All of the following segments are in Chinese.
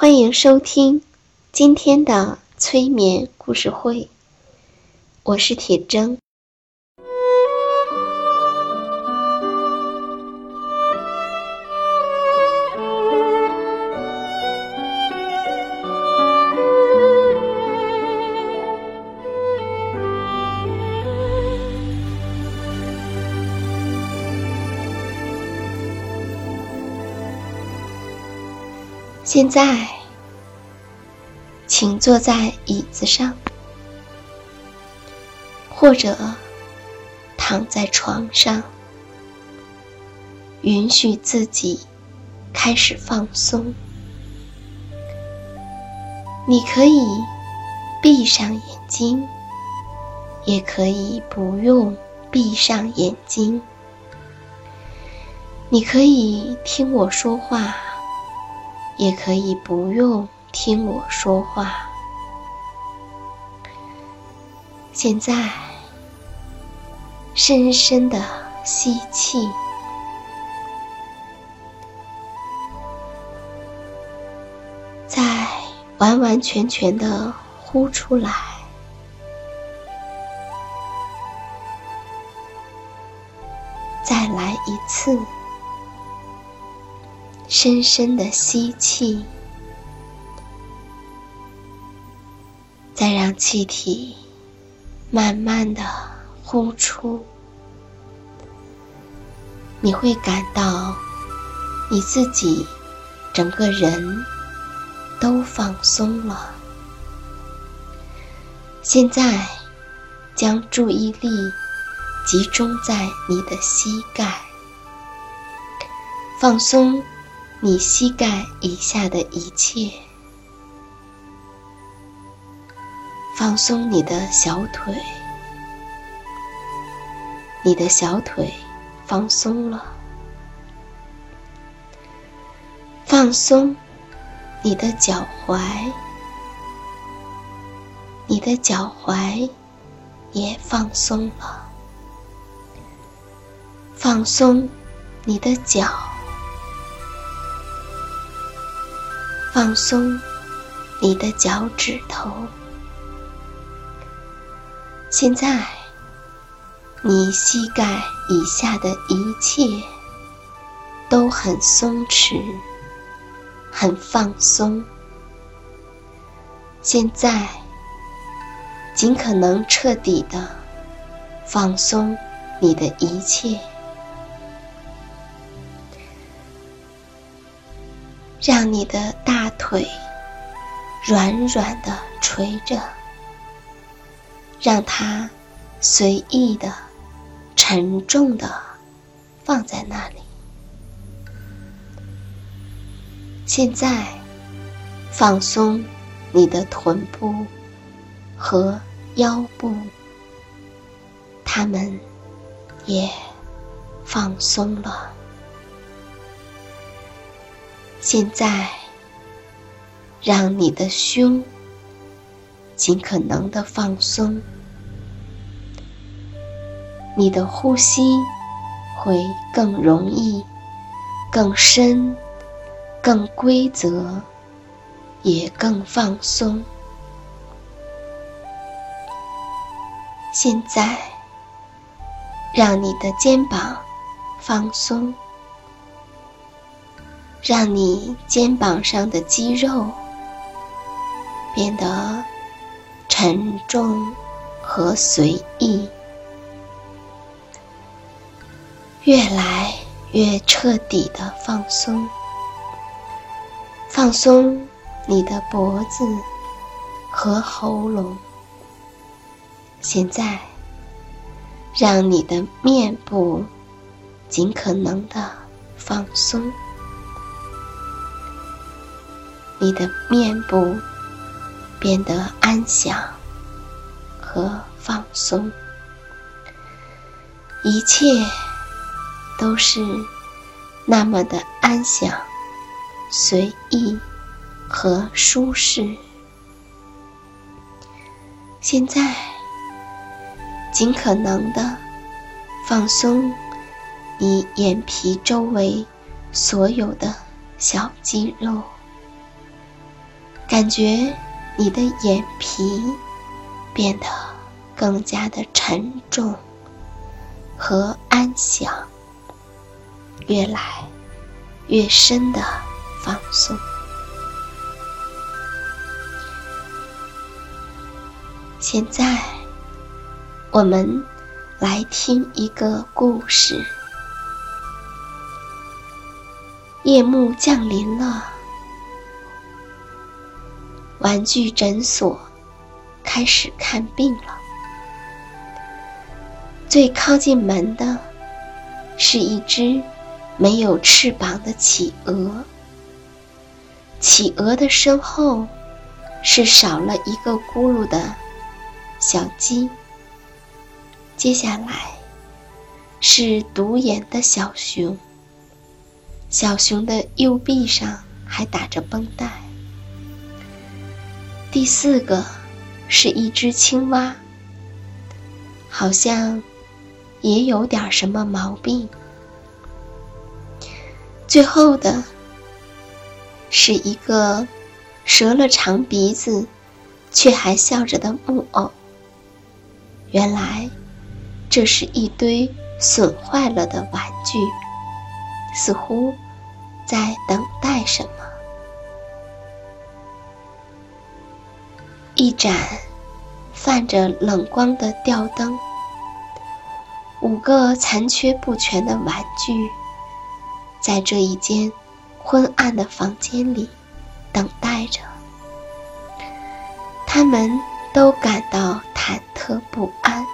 欢迎收听今天的催眠故事会，我是铁铮。现在，请坐在椅子上，或者躺在床上，允许自己开始放松。你可以闭上眼睛，也可以不用闭上眼睛。你可以听我说话。也可以不用听我说话。现在，深深的吸气，再完完全全的呼出来，再来一次。深深的吸气，再让气体慢慢的呼出。你会感到你自己整个人都放松了。现在，将注意力集中在你的膝盖，放松。你膝盖以下的一切，放松你的小腿，你的小腿放松了，放松你的脚踝，你的脚踝也放松了，放松你的脚。放松你的脚趾头。现在，你膝盖以下的一切都很松弛，很放松。现在，尽可能彻底的放松你的一切。让你的大腿软软的垂着，让它随意的、沉重的放在那里。现在，放松你的臀部和腰部，它们也放松了。现在，让你的胸尽可能的放松，你的呼吸会更容易、更深、更规则，也更放松。现在，让你的肩膀放松，让你肩膀上的肌肉变得沉重和随意，越来越彻底的放松，放松你的脖子和喉咙。现在，让你的面部尽可能的放松，你的面部变得安详和放松，一切都是那么的安详、随意和舒适。现在。尽可能的放松你眼皮周围所有的小肌肉，感觉你的眼皮变得更加的沉重和安详，越来越深的放松。现在。我们来听一个故事。夜幕降临了，玩具诊所开始看病了。最靠近门的是一只没有翅膀的企鹅，企鹅的身后是少了一个轱辘的小鸡。接下来是独眼的小熊，小熊的右臂上还打着绷带。第四个是一只青蛙，好像也有点什么毛病。最后的是一个折了长鼻子却还笑着的木偶，原来。这是一堆损坏了的玩具，似乎在等待什么。一盏泛着冷光的吊灯，五个残缺不全的玩具，在这一间昏暗的房间里等待着。他们都感到忐忑不安。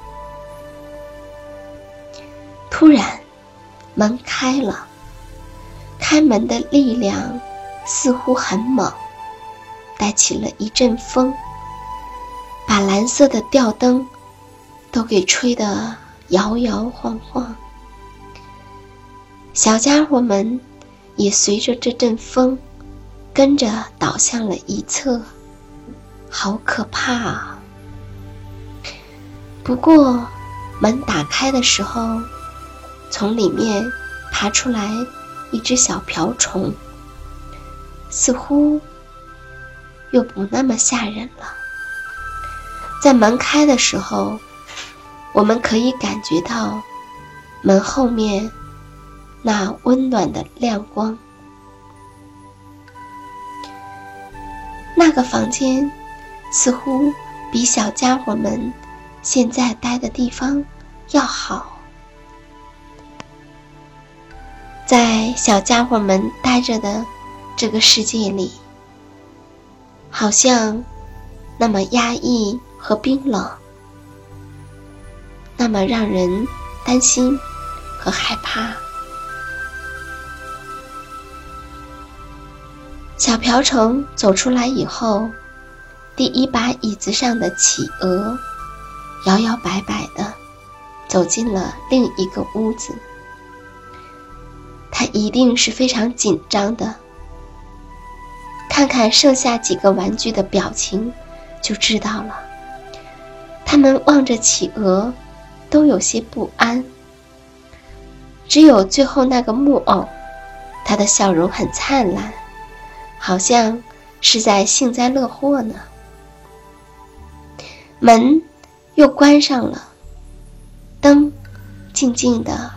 突然，门开了。开门的力量似乎很猛，带起了一阵风，把蓝色的吊灯都给吹得摇摇晃晃。小家伙们也随着这阵风跟着倒向了一侧，好可怕啊！不过，门打开的时候。从里面爬出来一只小瓢虫，似乎又不那么吓人了。在门开的时候，我们可以感觉到门后面那温暖的亮光。那个房间似乎比小家伙们现在待的地方要好。在小家伙们待着的这个世界里，好像那么压抑和冰冷，那么让人担心和害怕。小瓢虫走出来以后，第一把椅子上的企鹅摇摇摆摆的走进了另一个屋子。他一定是非常紧张的。看看剩下几个玩具的表情，就知道了。他们望着企鹅，都有些不安。只有最后那个木偶，他的笑容很灿烂，好像是在幸灾乐祸呢。门又关上了，灯静静地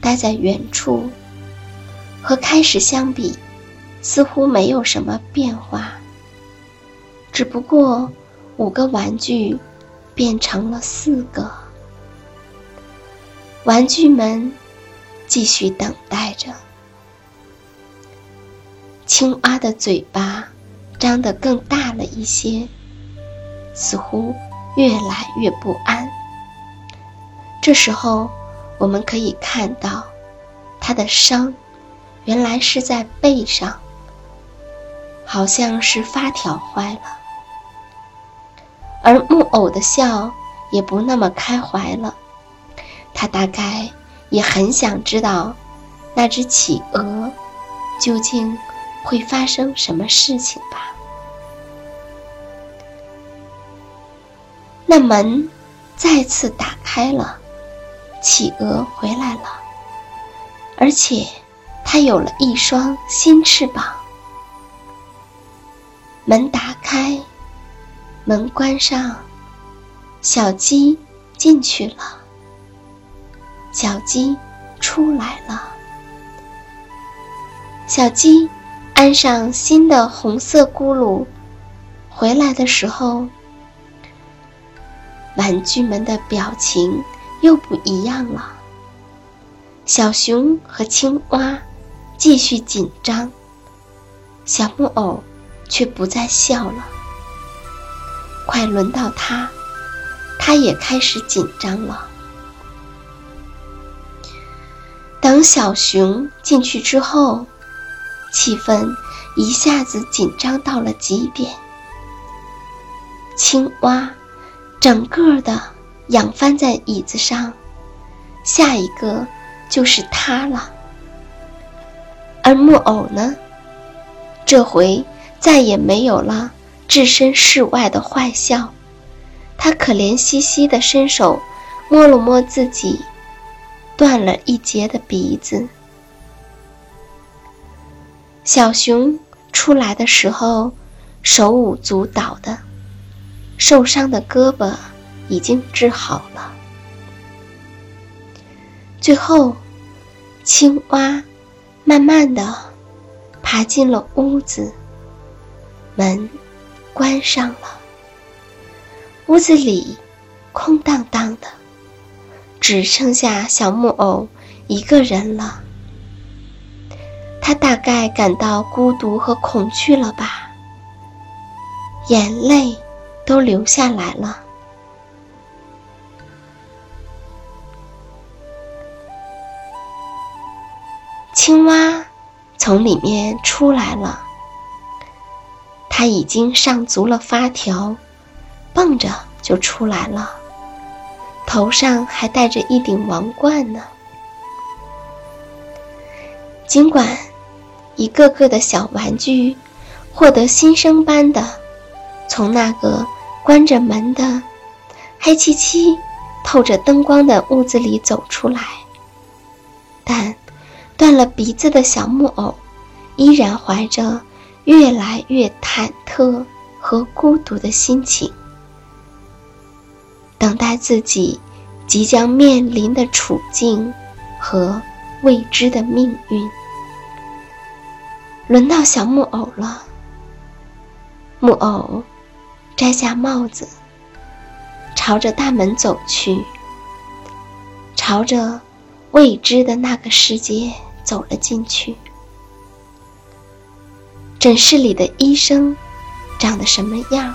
待在远处，和开始相比，似乎没有什么变化。只不过五个玩具变成了四个，玩具们继续等待着。青蛙的嘴巴张得更大了一些，似乎越来越不安。这时候，我们可以看到，它的伤原来是在背上，好像是发条坏了。而木偶的笑也不那么开怀了，他大概也很想知道，那只企鹅究竟会发生什么事情吧。那门再次打开了。企鹅回来了，而且它有了一双新翅膀。门打开，门关上，小鸡进去了，小鸡出来了。小鸡安上新的红色咕噜，回来的时候，玩具们的表情。又不一样了。小熊和青蛙继续紧张，小木偶却不再笑了。快轮到他，他也开始紧张了。等小熊进去之后，气氛一下子紧张到了极点。青蛙整个的。仰翻在椅子上，下一个就是他了。而木偶呢，这回再也没有了置身事外的坏笑，他可怜兮兮地伸手摸了摸自己断了一截的鼻子。小熊出来的时候，手舞足蹈的，受伤的胳膊。已经治好了。最后，青蛙慢慢的爬进了屋子，门关上了。屋子里空荡荡的，只剩下小木偶一个人了。他大概感到孤独和恐惧了吧，眼泪都流下来了。青蛙从里面出来了，他已经上足了发条，蹦着就出来了，头上还戴着一顶王冠呢。尽管一个个的小玩具获得新生般的从那个关着门的黑漆漆、透着灯光的屋子里走出来，但。断了鼻子的小木偶，依然怀着越来越忐忑和孤独的心情，等待自己即将面临的处境和未知的命运。轮到小木偶了，木偶摘下帽子，朝着大门走去，朝着未知的那个世界。走了进去。诊室里的医生长得什么样？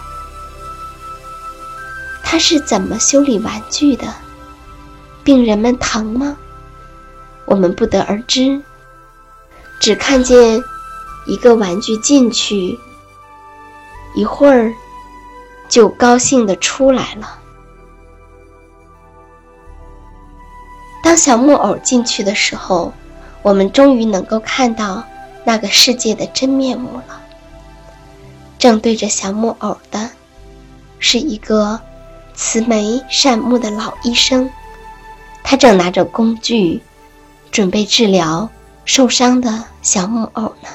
他是怎么修理玩具的？病人们疼吗？我们不得而知。只看见一个玩具进去，一会儿就高兴的出来了。当小木偶进去的时候。我们终于能够看到那个世界的真面目了。正对着小木偶的，是一个慈眉善目的老医生，他正拿着工具，准备治疗受伤的小木偶呢。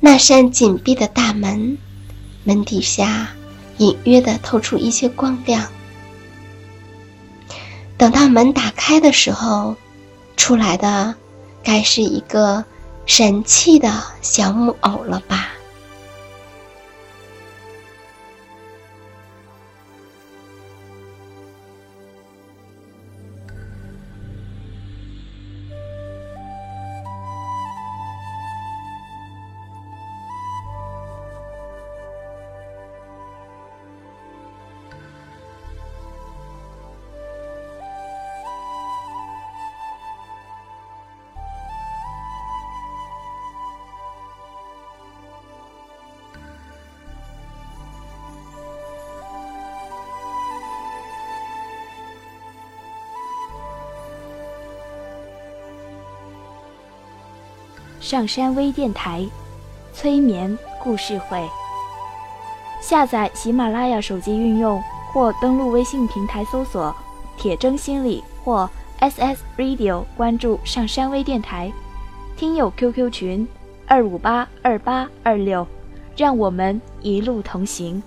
那扇紧闭的大门，门底下隐约的透出一些光亮。等到门打开的时候，出来的该是一个神气的小木偶了吧？上山微电台，催眠故事会。下载喜马拉雅手机运用，或登录微信平台搜索“铁铮心理”或 “SS Radio”，关注上山微电台。听友 QQ 群：二五八二八二六，让我们一路同行。